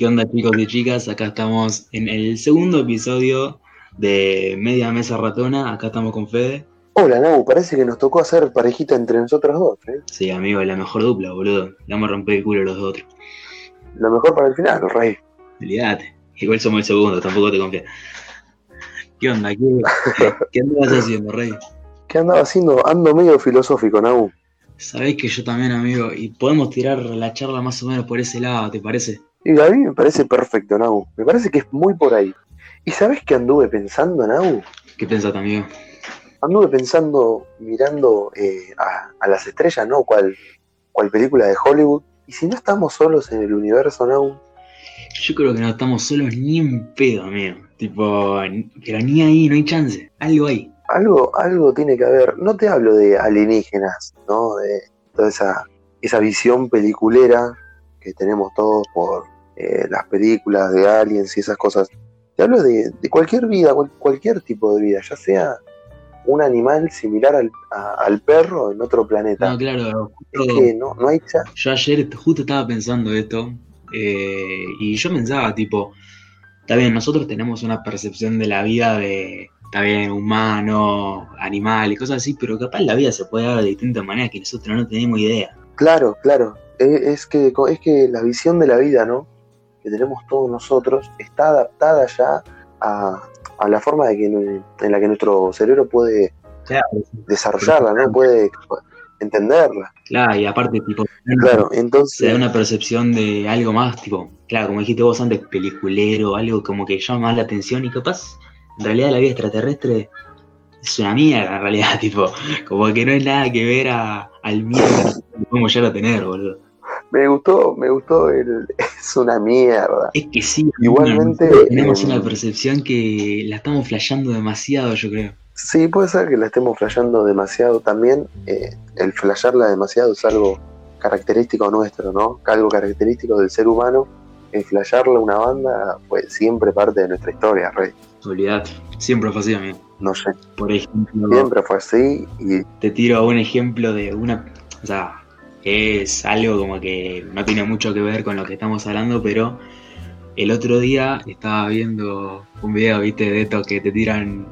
¿Qué onda chicos y chicas? Acá estamos en el segundo episodio de Media Mesa Ratona. Acá estamos con Fede. Hola, Nau, parece que nos tocó hacer parejita entre nosotros dos, ¿eh? Sí, amigo, la mejor dupla, boludo. Le vamos a romper el culo a los dos otros. Lo mejor para el final, rey. Olvídate. Igual somos el segundo, tampoco te confías. ¿Qué onda? ¿Qué, qué andabas haciendo, Rey? ¿Qué andaba haciendo? Ando medio filosófico, Nau. Sabés que yo también, amigo, y podemos tirar la charla más o menos por ese lado, ¿te parece? Y a mí me parece perfecto, Nau. Me parece que es muy por ahí. ¿Y sabés qué anduve pensando, Nau? ¿Qué pensás, amigo? Anduve pensando, mirando eh, a, a las estrellas, ¿no? Cual, cual película de Hollywood. Y si no estamos solos en el universo, Nau, Yo creo que no estamos solos ni en pedo, amigo. Tipo, pero ni ahí, no hay chance. Algo hay. algo, algo tiene que haber. No te hablo de alienígenas, ¿no? De toda esa, esa visión peliculera que tenemos todos por eh, las películas de aliens y esas cosas. Te hablo de, de cualquier vida, cual- cualquier tipo de vida, ya sea un animal similar al, a- al perro en otro planeta. No, claro. es justo- que no, no hay cha- Yo ayer justo estaba pensando esto eh, y yo pensaba, tipo, está bien, nosotros tenemos una percepción de la vida de, está bien, humano, animal y cosas así, pero capaz la vida se puede dar de distintas maneras que nosotros no tenemos idea. Claro, claro. Es, es que, es que la visión de la vida, ¿no? Que tenemos todos nosotros está adaptada ya a, a la forma de que, en la que nuestro cerebro puede Claro, desarrollarla, ¿no? Puede entenderla. claro y aparte, tipo, Claro, se da entonces, una percepción de algo más, tipo, claro, como dijiste vos antes, peliculero, algo como que llama más la atención y capaz, en realidad la vida extraterrestre es una mierda, en realidad, tipo, como que no hay nada que ver a, al miedo que podemos llegar a tener, boludo. Me gustó, me gustó el... Es una mierda. Es que sí, Igualmente, tenemos eh, una percepción que la estamos flasheando demasiado, yo creo. Sí, puede ser que la estemos flasheando demasiado también. eh, el flashearla demasiado es algo característico nuestro, ¿no? Algo característico del ser humano. El flashearla una banda fue siempre parte de nuestra historia, Rey. Siempre fue así, amigo. No sé, Por ejemplo, siempre fue así y te tiro un ejemplo de una, o sea, es algo como que no tiene mucho que ver con lo que estamos hablando, pero el otro día estaba viendo un video, viste, de estos que te tiran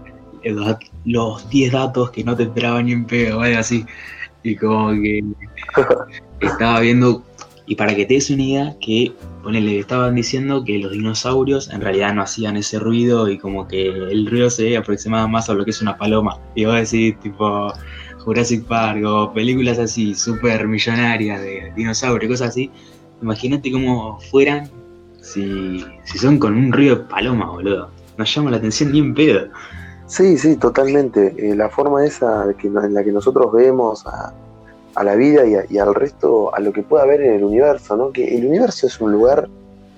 los dat- los 10 datos que no te esperaban ni en pedo, algo así, y como que estaba viendo, y para que te des una idea, que ponele, estaban diciendo que los dinosaurios en realidad no hacían ese ruido y como que el ruido se aproximaba más a lo que es una paloma. Y vos decís, tipo, Jurassic Park o películas así, súper millonarias de dinosaurios, cosas así. Imagínate cómo fueran si, si son con un ruido de paloma, boludo. Nos llama la atención ni en pedo. Sí, sí, totalmente. Eh, la forma esa en la que nosotros vemos a, a la vida y, y al resto, a lo que pueda haber en el universo, ¿no? Que el universo es un lugar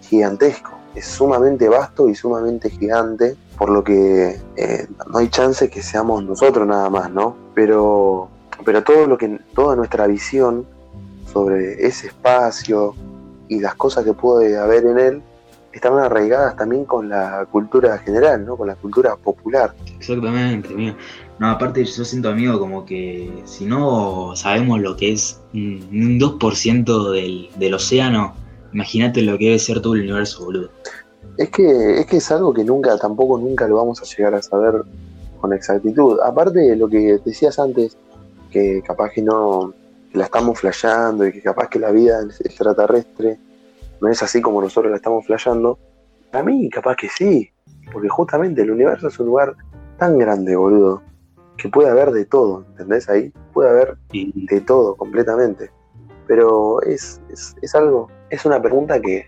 gigantesco, es sumamente vasto y sumamente gigante, por lo que eh, no hay chance que seamos nosotros nada más, ¿no? Pero, pero todo lo que, toda nuestra visión sobre ese espacio y las cosas que puede haber en él están arraigadas también con la cultura general, ¿no? Con la cultura popular. Exactamente, amigo. No, aparte yo siento, amigo, como que si no sabemos lo que es un 2% del, del océano, imagínate lo que debe ser todo el universo, boludo. Es que, es que es algo que nunca, tampoco nunca lo vamos a llegar a saber con exactitud. Aparte de lo que decías antes, que capaz que no que la estamos flasheando y que capaz que la vida extraterrestre no es así como nosotros la estamos flasheando, para mí capaz que sí, porque justamente el universo es un lugar tan grande, boludo, que puede haber de todo, ¿entendés? Ahí puede haber de todo completamente. Pero es, es, es algo, es una pregunta que,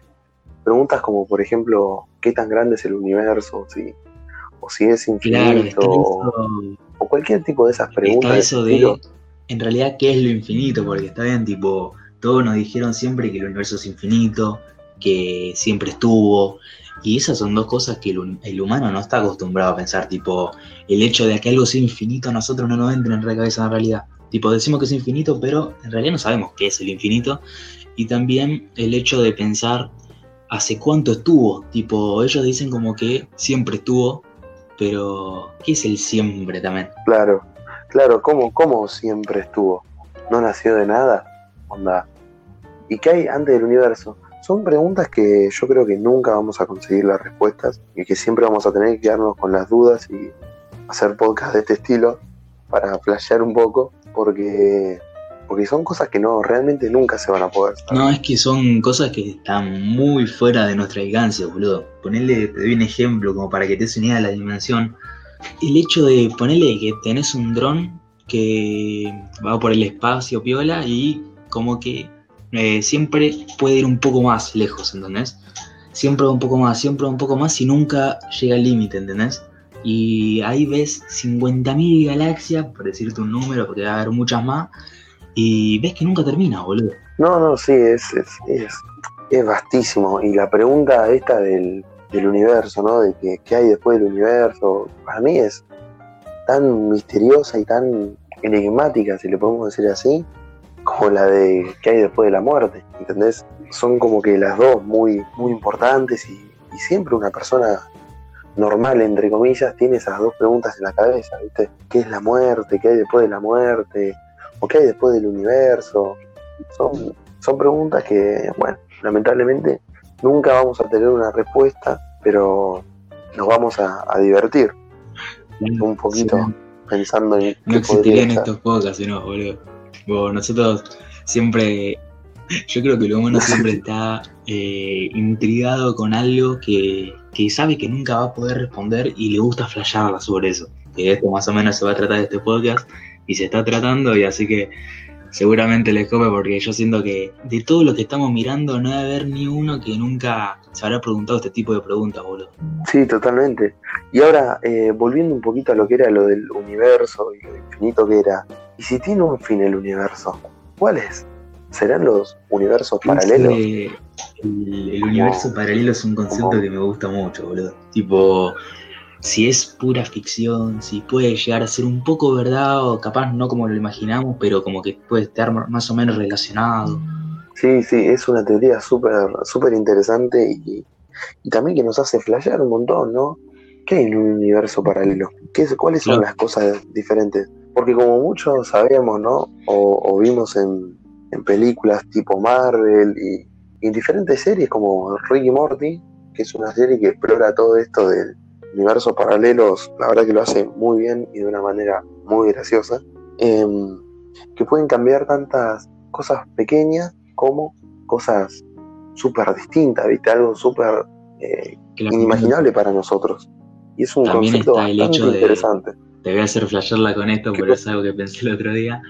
preguntas como por ejemplo, ¿qué tan grande es el universo? Si, o si es infinito, o, cualquier tipo de esas preguntas. de de, en realidad, ¿qué es lo infinito? Porque está bien, tipo, todos nos dijeron siempre que el universo es infinito, que siempre estuvo, y esas son dos cosas que el, el humano no está acostumbrado a pensar, tipo, el hecho de que algo sea infinito a nosotros no nos entra en la cabeza en realidad. Tipo, decimos que es infinito, pero en realidad no sabemos qué es el infinito. Y también el hecho de pensar hace cuánto estuvo. Tipo, ellos dicen como que siempre estuvo, pero ¿qué es el siempre también? Claro, claro, ¿cómo, cómo siempre estuvo? ¿No nació de nada? Onda. ¿Y qué hay antes del universo? son preguntas que yo creo que nunca vamos a conseguir las respuestas y que siempre vamos a tener que quedarnos con las dudas y hacer podcast de este estilo para flashear un poco, porque, porque son cosas que no realmente nunca se van a poder No, es que son cosas que están muy fuera de nuestra alcance, boludo. Ponerle, te doy un ejemplo como para que te des una idea de la dimensión. El hecho de ponerle que tenés un dron que va por el espacio, piola, y como que eh, siempre puede ir un poco más lejos, ¿entendés? Siempre un poco más, siempre un poco más y nunca llega al límite, ¿entendés? Y ahí ves 50.000 galaxias, por decirte un número, porque va a haber muchas más, y ves que nunca termina, boludo. No, no, sí, es, es, es, vastísimo. Y la pregunta esta del, del universo, ¿no? De que, qué hay después del universo, para mí es tan misteriosa y tan enigmática, si le podemos decir así, como la de qué hay después de la muerte, ¿entendés? Son como que las dos muy, muy importantes y, siempre una persona normal, entre comillas, tiene esas dos preguntas en la cabeza, ¿viste? ¿Qué es la muerte? ¿Qué hay después de la muerte? ¿O qué hay después del universo? Son, son preguntas que, bueno, lamentablemente nunca vamos a tener una respuesta, pero nos vamos a, divertir un poquito pensando en... No existirían estos podcasts, no, boludo. Bueno, nosotros siempre, yo creo que lo humano siempre está eh, intrigado con algo que, sabe que nunca va a poder responder y le gusta flashearla sobre eso. Que esto más o menos se va a tratar de este podcast y se está tratando y así que seguramente les come porque yo siento que de todo lo que estamos mirando no debe haber ni uno que nunca se habrá preguntado este tipo de preguntas, boludo. Sí, totalmente. Y ahora, eh, volviendo un poquito a lo que era lo del universo y lo infinito que era, ¿y si tiene un fin el universo? ¿Cuál es? ¿Serán los universos paralelos? el, universo paralelo es un concepto que me gusta mucho, boludo. Tipo, si es pura ficción, si puede llegar a ser un poco verdad o capaz no como lo imaginamos, pero como que puede estar más o menos relacionado. Sí, sí, es una teoría súper súper interesante y, también que nos hace flashear un montón, ¿no? ¿Qué hay en un universo paralelo? ¿Qué, ¿Cuáles son las cosas diferentes? Porque como muchos sabemos, ¿no? O, vimos en, películas tipo Marvel y, en diferentes series como Ricky Morty, que es una serie que explora todo esto del universo paralelos, la verdad que lo hace muy bien y de una manera muy graciosa, em, que pueden cambiar tantas cosas pequeñas como cosas súper distintas, ¿viste? Algo súper eh, inimaginable para nosotros. Y es un concepto bastante interesante. Te voy a hacer flashearla con esto, pero es algo que pensé el otro día,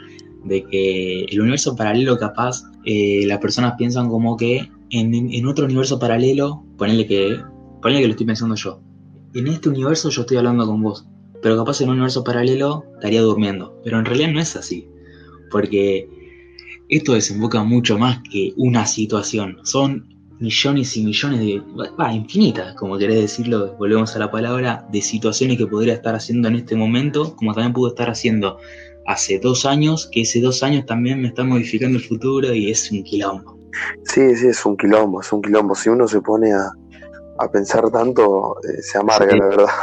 de que el universo paralelo capaz, eh, las personas piensan como que en, otro universo paralelo, ponele que, ponele que lo estoy pensando yo, en este universo yo estoy hablando con vos, pero capaz en un universo paralelo estaría durmiendo, pero en realidad no es así, porque esto desemboca mucho más que una situación. Son millones y millones de, va, infinitas, como querés decirlo, volvemos a la palabra, de situaciones que podría estar haciendo en este momento, como también pudo estar haciendo hace dos años, que ese dos años también me está modificando el futuro y es un quilombo. Sí, sí, es un quilombo, es un quilombo. Si uno se pone a, pensar tanto, eh, se amarga, la verdad.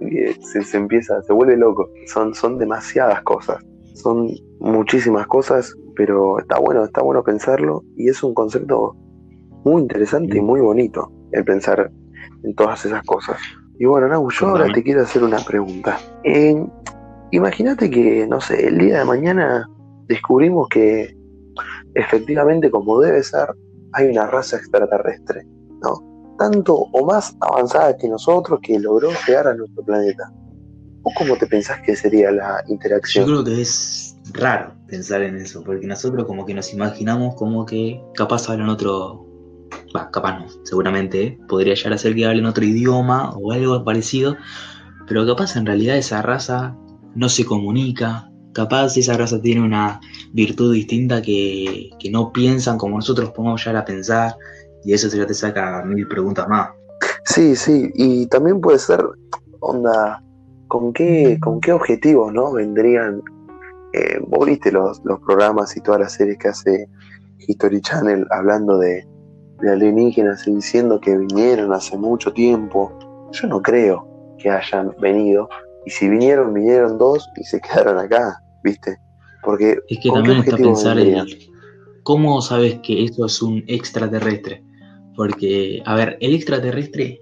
Eh, se, se, empieza, se vuelve loco. Son, son demasiadas cosas. Son muchísimas cosas pero está bueno, está bueno pensarlo y es un concepto muy interesante y muy bonito el pensar en todas esas cosas. Y bueno, Nau, yo ahora te quiero hacer una pregunta. Imagínate que, no sé, el día de mañana descubrimos que efectivamente, como debe ser, hay una raza extraterrestre, ¿no? Tanto o más avanzada que nosotros que logró llegar a nuestro planeta. ¿O cómo te pensás que sería la interacción? Yo creo que es raro pensar en eso, porque nosotros como que nos imaginamos como que capaz hablan otro, bah, capaz no, seguramente ¿eh? podría llegar a ser que hablen otro idioma o algo parecido, pero capaz en realidad esa raza no se comunica, capaz esa raza tiene una virtud distinta que, que no piensan como nosotros podemos llegar a pensar, y eso ya te saca mil preguntas más. Sí, sí, y también puede ser, onda, ¿con qué, con qué objetivos no vendrían eh, vos viste los, programas y todas las series que hace History Channel hablando de, alienígenas y diciendo que vinieron hace mucho tiempo. Yo no creo que hayan venido. Y si vinieron, vinieron dos y se quedaron acá, ¿viste? Porque es que también está pensar en cómo sabes que eso es un extraterrestre. porque, a ver, el extraterrestre,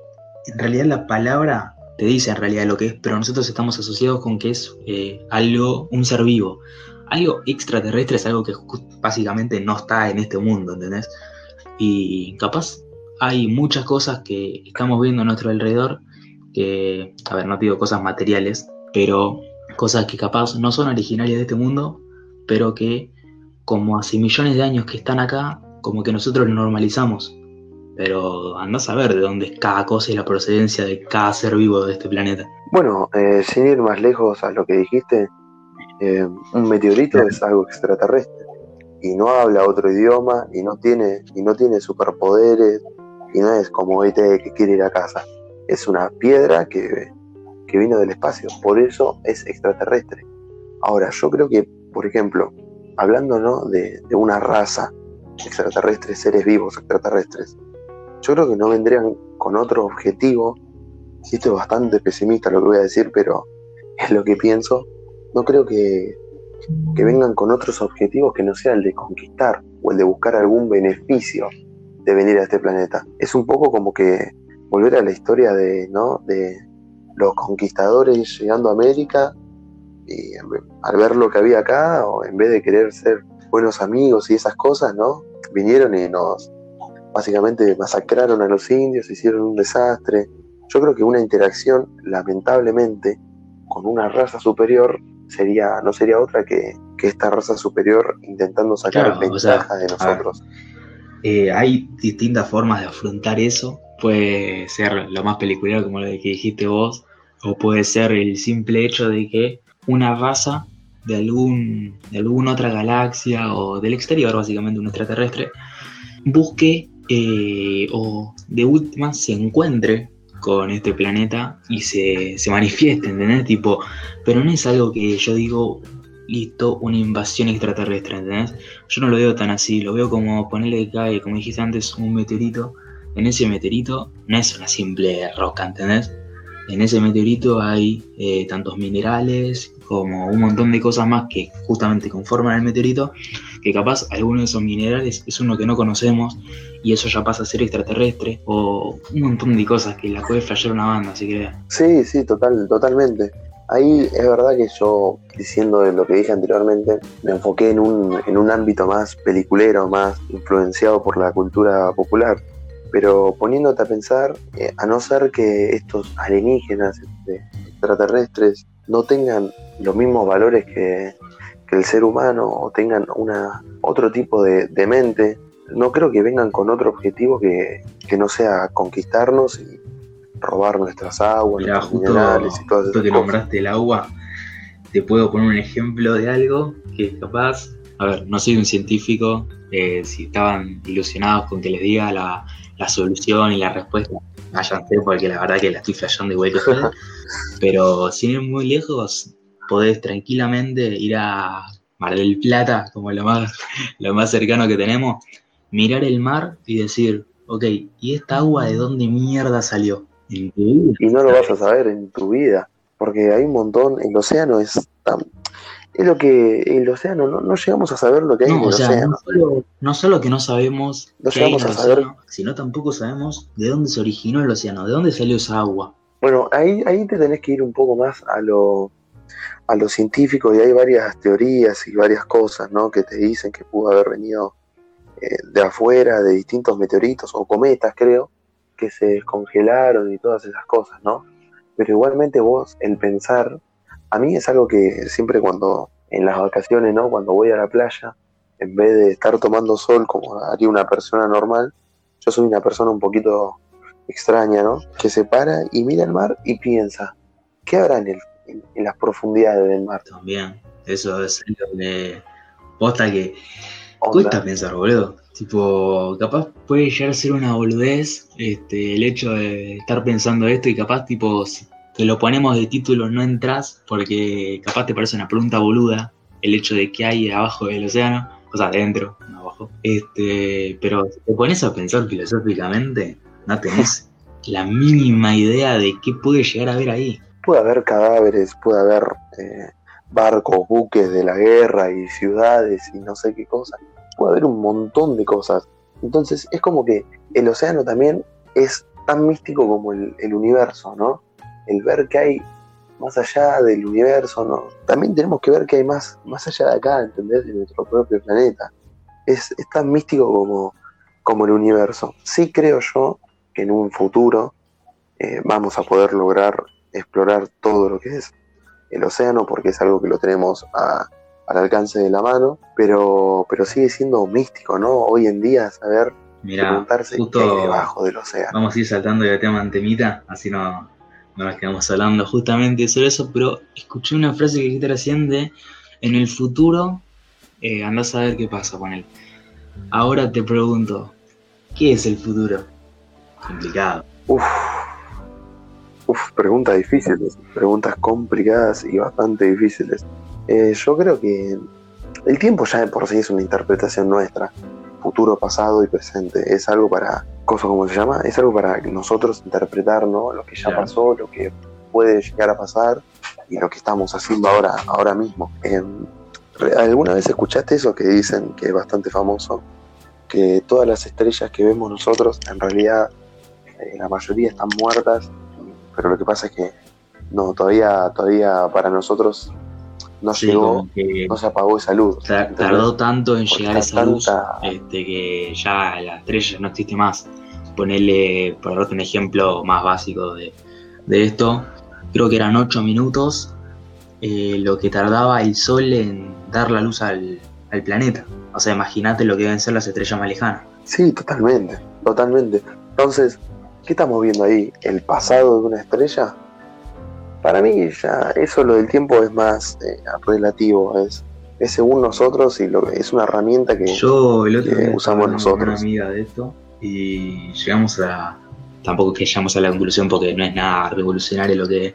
en realidad la palabra te dice en realidad lo que es, pero nosotros estamos asociados con que es eh, algo, un ser vivo. Algo extraterrestre es algo que básicamente no está en este mundo, ¿entendés? Y capaz hay muchas cosas que estamos viendo a nuestro alrededor, que, a ver, no digo cosas materiales, pero cosas que capaz no son originarias de este mundo, pero que como hace millones de años que están acá, como que nosotros lo normalizamos. Pero andás a ver de dónde es cada cosa y la procedencia de cada ser vivo de este planeta. Bueno, eh, sin ir más lejos a lo que dijiste, eh, un meteorito es algo extraterrestre y no habla otro idioma y no tiene y no tiene superpoderes y no es como ET que quiere ir a casa. Es una piedra que, que vino del espacio, por eso es extraterrestre. Ahora, yo creo que, por ejemplo, hablando ¿no? de, una raza extraterrestre, seres vivos extraterrestres, yo creo que no vendrían con otro objetivo, y esto es bastante pesimista lo que voy a decir, pero es lo que pienso, no creo que, que vengan con otros objetivos que no sea el de conquistar o el de buscar algún beneficio de venir a este planeta. Es un poco como que volver a la historia de, ¿no? de los conquistadores llegando a América y al ver lo que había acá, o en vez de querer ser buenos amigos y esas cosas, ¿no? Vinieron y nos básicamente masacraron a los indios, hicieron un desastre. Yo creo que una interacción, lamentablemente, con una raza superior sería, no sería otra que, esta raza superior intentando sacar ventaja de nosotros. Eh, hay distintas formas de afrontar eso. Puede ser lo más pelicular, como lo que dijiste vos, o puede ser el simple hecho de que una raza de, algún, de alguna otra galaxia o del exterior, básicamente un extraterrestre, busque eh, o de última se encuentre con este planeta y se, se manifieste, ¿entendés? Tipo, pero no es algo que yo digo, listo, una invasión extraterrestre, ¿entendés? Yo no lo veo tan así, lo veo como ponerle que cae, como dijiste antes, un meteorito. En ese meteorito no es una simple roca, ¿entendés? En ese meteorito hay eh, tantos minerales como un montón de cosas más que justamente conforman el meteorito, que capaz alguno de esos minerales es uno que no conocemos y eso ya pasa a ser extraterrestre, o un montón de cosas que la puede fallar una banda, si querés. Sí, sí, total, totalmente. Ahí es verdad que yo, diciendo lo que dije anteriormente, me enfoqué en un, en un ámbito más peliculero, más influenciado por la cultura popular. Pero poniéndote a pensar, eh, a no ser que estos alienígenas este, extraterrestres no tengan los mismos valores que, el ser humano o tengan una, otro tipo de, mente, no creo que vengan con otro objetivo que, que no sea conquistarnos y, robar nuestras aguas, minerales y todas esas que nombraste el agua, te puedo poner un ejemplo de algo que capaz, a ver, no soy un científico, eh, si estaban ilusionados con que les diga la, solución y la respuesta, váyanse porque la verdad que la estoy flasheando igual que ustedes, pero sin ir muy lejos, podés tranquilamente ir a Mar del Plata, como lo más, lo más cercano que tenemos, mirar el mar y decir, ok, ¿y esta agua de dónde mierda salió? Y no lo vas a saber en tu vida, porque hay un montón, el océano es tan... Es lo que el océano, no, llegamos a saber lo que hay en el océano. No solo, que no sabemos no llegamos a saber, sino tampoco sabemos de dónde se originó el océano, de dónde salió esa agua. Bueno, ahí, ahí te tenés que ir un poco más a lo, a lo científico y hay varias teorías y varias cosas ¿no? que te dicen que pudo haber venido eh, de afuera, de distintos meteoritos o cometas, creo, que se descongelaron y todas esas cosas, ¿no? Pero igualmente vos, el pensar, a mí es algo que siempre cuando, en las vacaciones, ¿no? Cuando voy a la playa, en vez de estar tomando sol como haría una persona normal, yo soy una persona un poquito extraña, ¿no? Que se para y mira el mar y piensa, ¿qué habrá en, el, en, las profundidades del mar? También, eso es lo que posta que cuesta pensar, boludo. Tipo, capaz puede llegar a ser una boludez este, el hecho de estar pensando esto y capaz, tipo, si te lo ponemos de título no entras porque capaz te parece una pregunta boluda el hecho de que hay abajo del océano, o sea, adentro, no abajo. Este, pero si te pones a pensar filosóficamente, no tenés la mínima idea de qué puede llegar a haber ahí. Puede haber cadáveres, puede haber eh, barcos, buques de la guerra y ciudades y no sé qué cosas puede haber un montón de cosas. Entonces es como que el océano también es tan místico como el, universo, ¿no? El ver que hay más allá del universo, ¿no? También tenemos que ver que hay más, más allá de acá, ¿entendés? De nuestro propio planeta. Es, tan místico como, como el universo. Sí creo yo que en un futuro eh, vamos a poder lograr explorar todo lo que es el océano, porque es algo que lo tenemos al alcance de la mano, pero, pero sigue siendo místico, ¿no? Hoy en día saber preguntarse qué hay debajo del océano. Vamos a ir saltando de tema en temita, así no, no nos quedamos hablando justamente sobre eso, pero escuché una frase que dijiste recién de en el futuro eh, andás a ver qué pasa con él. Ahora te pregunto, ¿qué es el futuro? Complicado. Uf, uf, preguntas difíciles, preguntas complicadas y bastante difíciles. Eh, yo creo que el tiempo ya de por sí es una interpretación nuestra futuro, pasado y presente. Es algo para, cosa como se llama, es algo para nosotros interpretar ¿no? lo que ya pasó, lo que puede llegar a pasar y lo que estamos haciendo ahora, ahora mismo. Em, ¿Alguna vez escuchaste eso que dicen que es bastante famoso? Que todas las estrellas que vemos nosotros, en realidad eh, la mayoría están muertas, pero lo que pasa es que no, todavía, todavía para nosotros no llegó, no se apagó esa luz. tardó tanto en llegar esa luz este, que ya la estrella no existe más. Ponerle, por darte un ejemplo más básico de, esto, creo que eran 8 minutos eh, lo que tardaba el Sol en dar la luz al, al planeta. O sea, imagínate lo que deben ser las estrellas más lejanas. Sí, totalmente, totalmente. Entonces, ¿qué estamos viendo ahí? ¿El pasado de una estrella? Para mí ya eso lo del tiempo es más eh, relativo, es, es según nosotros y lo, es una herramienta que, Yo el otro usamos nosotros. Una amiga de esto y llegamos a tampoco que llegamos a la conclusión porque no es nada revolucionario lo que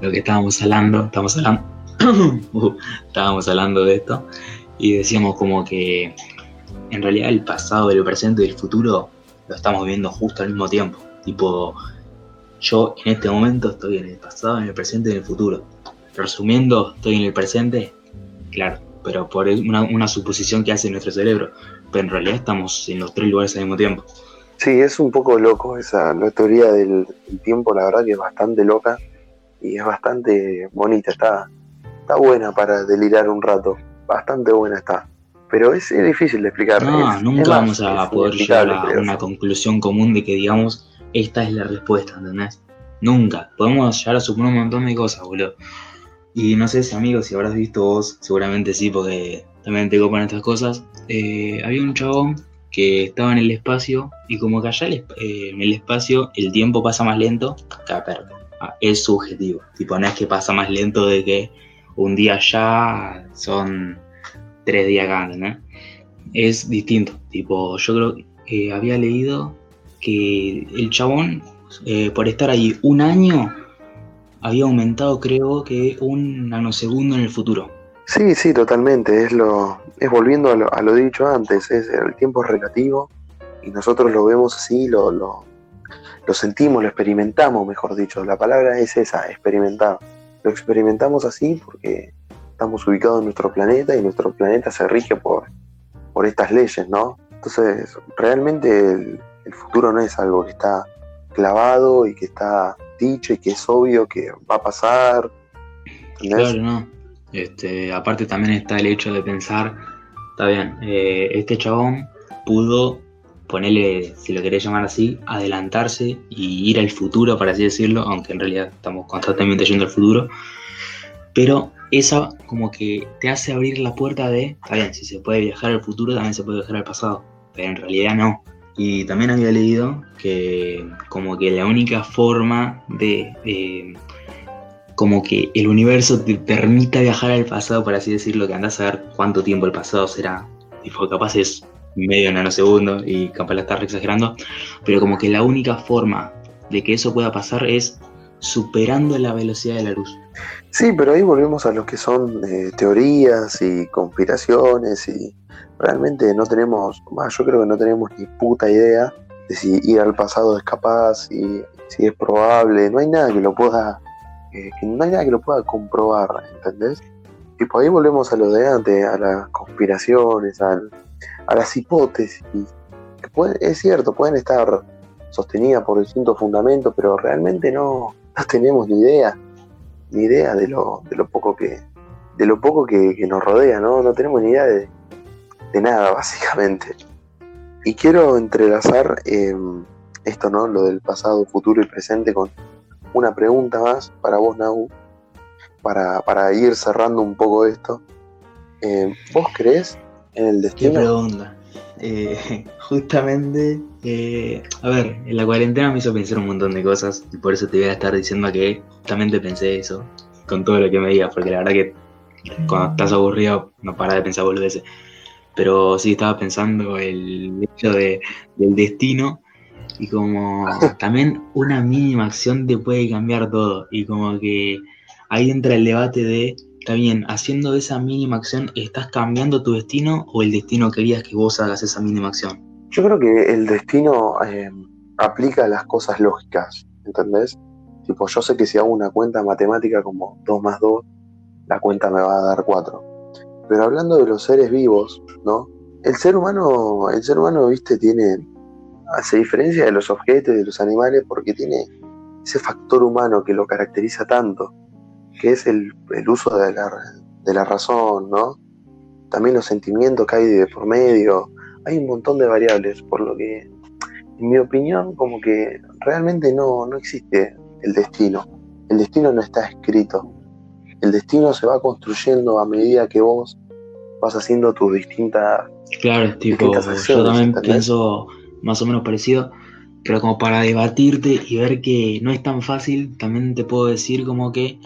lo que estábamos hablando, estamos hablando uh, estábamos hablando de esto y decíamos como que en realidad el pasado, el presente y el futuro lo estamos viendo justo al mismo tiempo. Tipo, yo en este momento estoy en el pasado, en el presente y en el futuro. Resumiendo, estoy en el presente, claro, pero por una, suposición que hace nuestro cerebro. Pero en realidad estamos en los tres lugares al mismo tiempo. Sí, es un poco loco esa la teoría del, tiempo, la verdad que es bastante loca y es bastante bonita, está, está buena para delirar un rato, bastante buena está. Pero es, difícil de explicar. No, nunca vamos a poder llegar a una conclusión común de que digamos esta es la respuesta, ¿entendés? Nunca. Podemos llegar a suponer un montón de cosas, boludo. Y no sé si, amigos, si habrás visto vos, seguramente sí, porque también te copan estas cosas. Eh, había un chabón que estaba en el espacio y como que allá eh, en el espacio el tiempo pasa más lento, acá ah, Es subjetivo. Tipo, no es que pasa más lento de que un día allá son tres días acá, ¿no? Es distinto. Tipo, yo creo que había leído que el chabón, eh, por estar ahí un año, había aumentado, creo que, un nanosegundo en el futuro. Sí, sí, totalmente. Es lo, es volviendo a lo, dicho antes, es el tiempo es relativo y nosotros lo vemos así, lo, lo, sentimos, lo experimentamos, mejor dicho. La palabra es esa, experimentar. Lo experimentamos así porque estamos ubicados en nuestro planeta y nuestro planeta se rige por, por estas leyes, ¿no? Entonces, realmente el futuro no es algo que está clavado y que está dicho y que es obvio que va a pasar. Claro, no. Este, aparte también está el hecho de pensar, está bien, eh, este chabón pudo ponerle, si lo querés llamar así, adelantarse y ir al futuro, para así decirlo, aunque en realidad estamos constantemente yendo al futuro. Pero esa como que te hace abrir la puerta de, está bien, si se puede viajar al futuro, también se puede viajar al pasado. Pero en realidad no. Y también había leído que como que la única forma de, como que el universo te permita viajar al pasado, por así decirlo, que andas a ver cuánto tiempo el pasado será. Y fue capaz es medio nanosegundo y capaz la estás exagerando, pero como que la única forma de que eso pueda pasar es superando la velocidad de la luz. Sí, pero ahí volvemos a lo que son eh, teorías y conspiraciones y realmente no tenemos, yo creo que no tenemos ni puta idea de si ir al pasado es capaz, si, si es probable, no hay nada que lo pueda, eh, no hay nada que lo pueda comprobar, ¿entendés? Y por ahí volvemos a lo de antes, a las conspiraciones, a las hipótesis, que es cierto, pueden estar sostenidas por distintos fundamentos, pero realmente no, no tenemos ni idea, ni idea de lo, de lo poco que, de lo poco que, nos rodea, ¿no? No tenemos ni idea de, nada, básicamente. Y quiero entrelazar em, esto, ¿no? Lo del pasado, futuro y presente con una pregunta más para vos, Nau, para, para ir cerrando un poco esto. Em, ¿Vos crees en el destino? ¿Qué pregunta? Eh, justamente, eh, a ver, en la cuarentena me hizo pensar un montón de cosas y por eso te voy a estar diciendo que justamente pensé eso con todo lo que me digas, porque la verdad que cuando estás aburrido no paras de pensar boludeces. Pero sí estaba pensando el hecho de, del destino y como también una mínima acción te puede cambiar todo y como que ahí entra el debate de, está bien, haciendo esa mínima acción, ¿estás cambiando tu destino o el destino querías que vos hagas esa mínima acción? Yo creo que el destino eh, aplica las cosas lógicas, ¿entendés? Tipo, yo sé que si hago una cuenta matemática como 2 más 2, la cuenta me va a dar 4. Pero hablando de los seres vivos, ¿no? El ser humano, el ser humano, viste, tiene, hace diferencia de los objetos de los animales porque tiene ese factor humano que lo caracteriza tanto, que es el, uso de la, de la razón, ¿no? También los sentimientos que hay de por medio, hay un montón de variables, por lo que, en mi opinión, como que realmente no, no existe el destino. El destino no está escrito, el destino se va construyendo a medida que vos vas haciendo tus distintas. Claro, tipo, yo también pienso más o menos parecido, pero como para debatirte y ver que no es tan fácil, también te puedo decir como que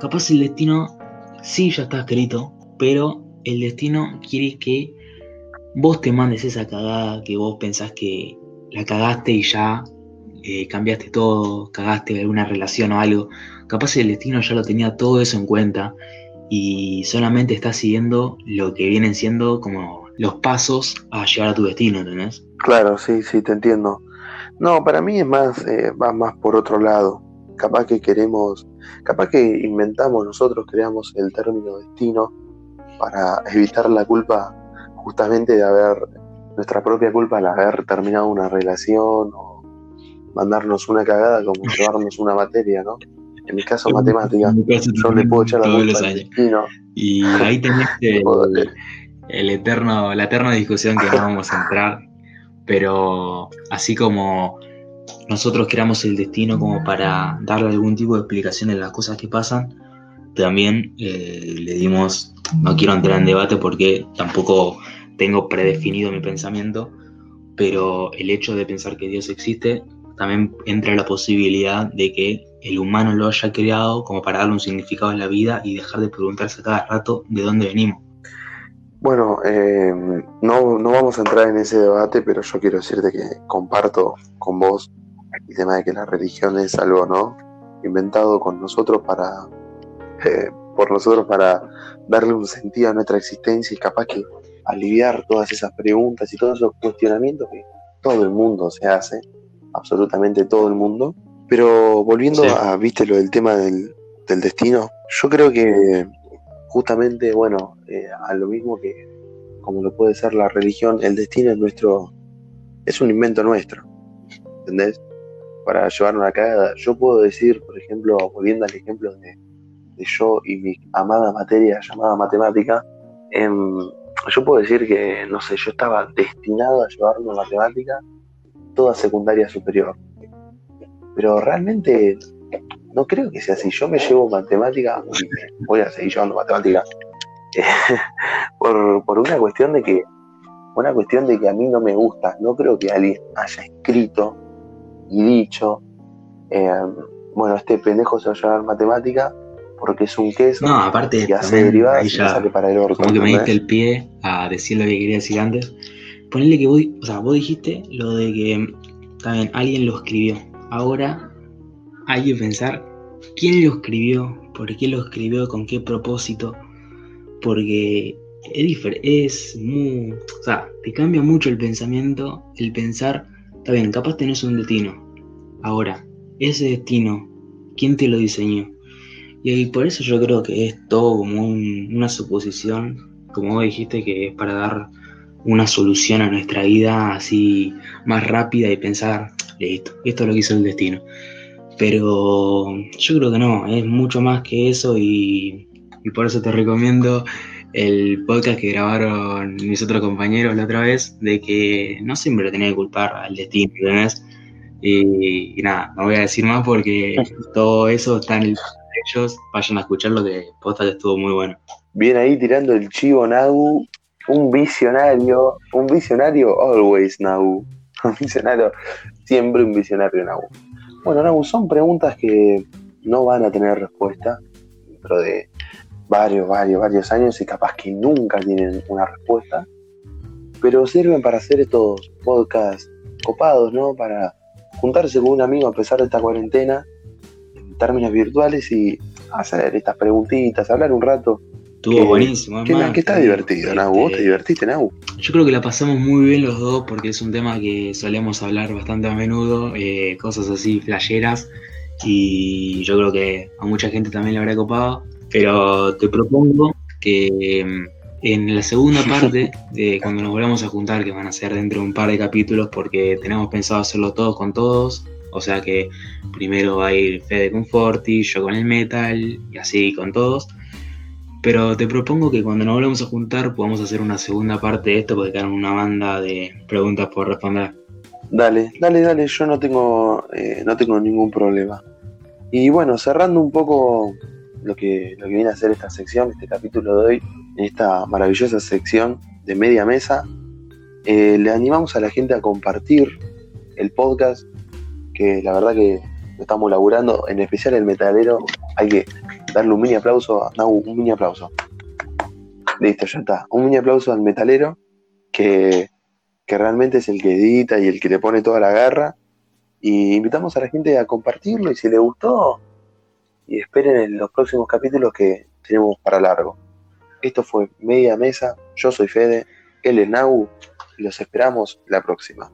capaz el destino sí ya está escrito, pero el destino quiere que vos te mandes esa cagada que vos pensás que la cagaste y ya eh, cambiaste todo, cagaste alguna relación o algo. Capaz el destino ya lo tenía todo eso en cuenta y solamente está siguiendo lo que vienen siendo como los pasos a llegar a tu destino, ¿entendés? Claro, sí, sí, te entiendo. No, para mí es más, eh, va más por otro lado. Capaz que queremos, capaz que inventamos nosotros, creamos el término destino para evitar la culpa justamente de haber, nuestra propia culpa al haber terminado una relación o mandarnos una cagada como llevarnos una materia, ¿no? En mi caso matemática, yo le puedo echar la culpa al destino. Y ahí tenés el, eterno, la eterna discusión que no vamos a entrar, pero así como nosotros creamos el destino como para darle algún tipo de explicación a las cosas que pasan, también eh, le dimos, no quiero entrar en debate porque tampoco tengo predefinido mi pensamiento, pero el hecho de pensar que Dios existe también entra la posibilidad de que el humano lo haya creado como para darle un significado a la vida y dejar de preguntarse cada rato de dónde venimos. Bueno, eh, no, no vamos a entrar en ese debate, pero yo quiero decirte que comparto con vos el tema de que la religión es algo, ¿no? Inventado con nosotros para, eh, por nosotros para darle un sentido a nuestra existencia y capaz que aliviar todas esas preguntas y todos esos cuestionamientos que todo el mundo se hace absolutamente todo el mundo. Pero volviendo a, viste, lo del tema del, destino, yo creo que justamente, bueno, eh, a lo mismo que como lo puede ser la religión, el destino es nuestro, es un invento nuestro, ¿entendés? Para llevar una cagada. Yo puedo decir, por ejemplo, volviendo al ejemplo de, yo y mi amada materia llamada matemática, em, yo puedo decir que, no sé, yo estaba destinado a llevar una matemática toda secundaria superior. Pero realmente no creo que sea así. Yo me llevo matemática, voy a seguir llevando matemática, por, una cuestión de que, una cuestión de que a mí no me gusta. No creo que alguien haya escrito y dicho, eh, bueno, este pendejo se va a llevar matemática porque es un queso no, aparte, que hace derivadas y sale para el orto. Como que me diste el pie a decir lo que quería decir antes Ponele que vos, o sea, vos dijiste lo de que también alguien lo escribió. Ahora hay que pensar quién lo escribió, por qué lo escribió, con qué propósito. Porque es diferente, es muy. O sea, te cambia mucho el pensamiento, el pensar, está bien, capaz tenés un destino. Ahora, ese destino, ¿quién te lo diseñó? Y por eso yo creo que es todo como una suposición, como vos dijiste, que es para dar una solución a nuestra vida así más rápida y pensar, listo, esto es lo que hizo el destino. Pero yo creo que no, es mucho más que eso y, por eso te recomiendo el podcast que grabaron mis otros compañeros la otra vez, de que no siempre lo tenía que culpar al destino, ¿entendés? Y, nada, no voy a decir más porque todo eso está en el de ellos. Vayan a escucharlo que posta que estuvo muy bueno. Bien ahí tirando el chivo Nagu, un visionario, un visionario always Nagu. Un visionario, siempre un visionario Nagu. Bueno, Nagu, son preguntas que no van a tener respuesta dentro de varios, varios, varios años y capaz que nunca tienen una respuesta, pero sirven para hacer estos podcasts copados, ¿no? Para juntarse con un amigo a pesar de esta cuarentena, en términos virtuales y hacer estas preguntitas, hablar un rato. Estuvo buenísimo. Que, que está divertido, Nagu. ¿Vos te este, divertiste, Nagu? Yo creo que la pasamos muy bien los dos porque es un tema que solemos hablar bastante a menudo, eh, cosas así flasheras y yo creo que a mucha gente también le habrá copado, pero te propongo que mm, en la segunda parte, de cuando nos volvamos a juntar, que van a ser dentro de un par de capítulos, porque tenemos pensado hacerlo todos con todos, o sea que primero va a ir Fede con Forti, yo con el metal, y así con todos. Pero te propongo que cuando nos volvamos a juntar podamos hacer una segunda parte de esto porque quedan una banda de preguntas por responder. Dale, dale, dale, yo no tengo, eh, no tengo ningún problema. Y bueno, cerrando un poco lo que, lo que viene a ser esta sección, este capítulo de hoy, en esta maravillosa sección de media mesa, eh, le animamos a la gente a compartir el podcast, que la verdad que estamos laburando, en especial el metalero, hay que darle un mini aplauso, a, un mini aplauso. Listo, ya está. Un mini aplauso al metalero, que, que realmente es el que edita y el que le pone toda la garra. Y invitamos a la gente a compartirlo y si le gustó, y esperen en los próximos capítulos que tenemos para largo. Esto fue Media Mesa, yo soy Fede, él es Nau y los esperamos la próxima.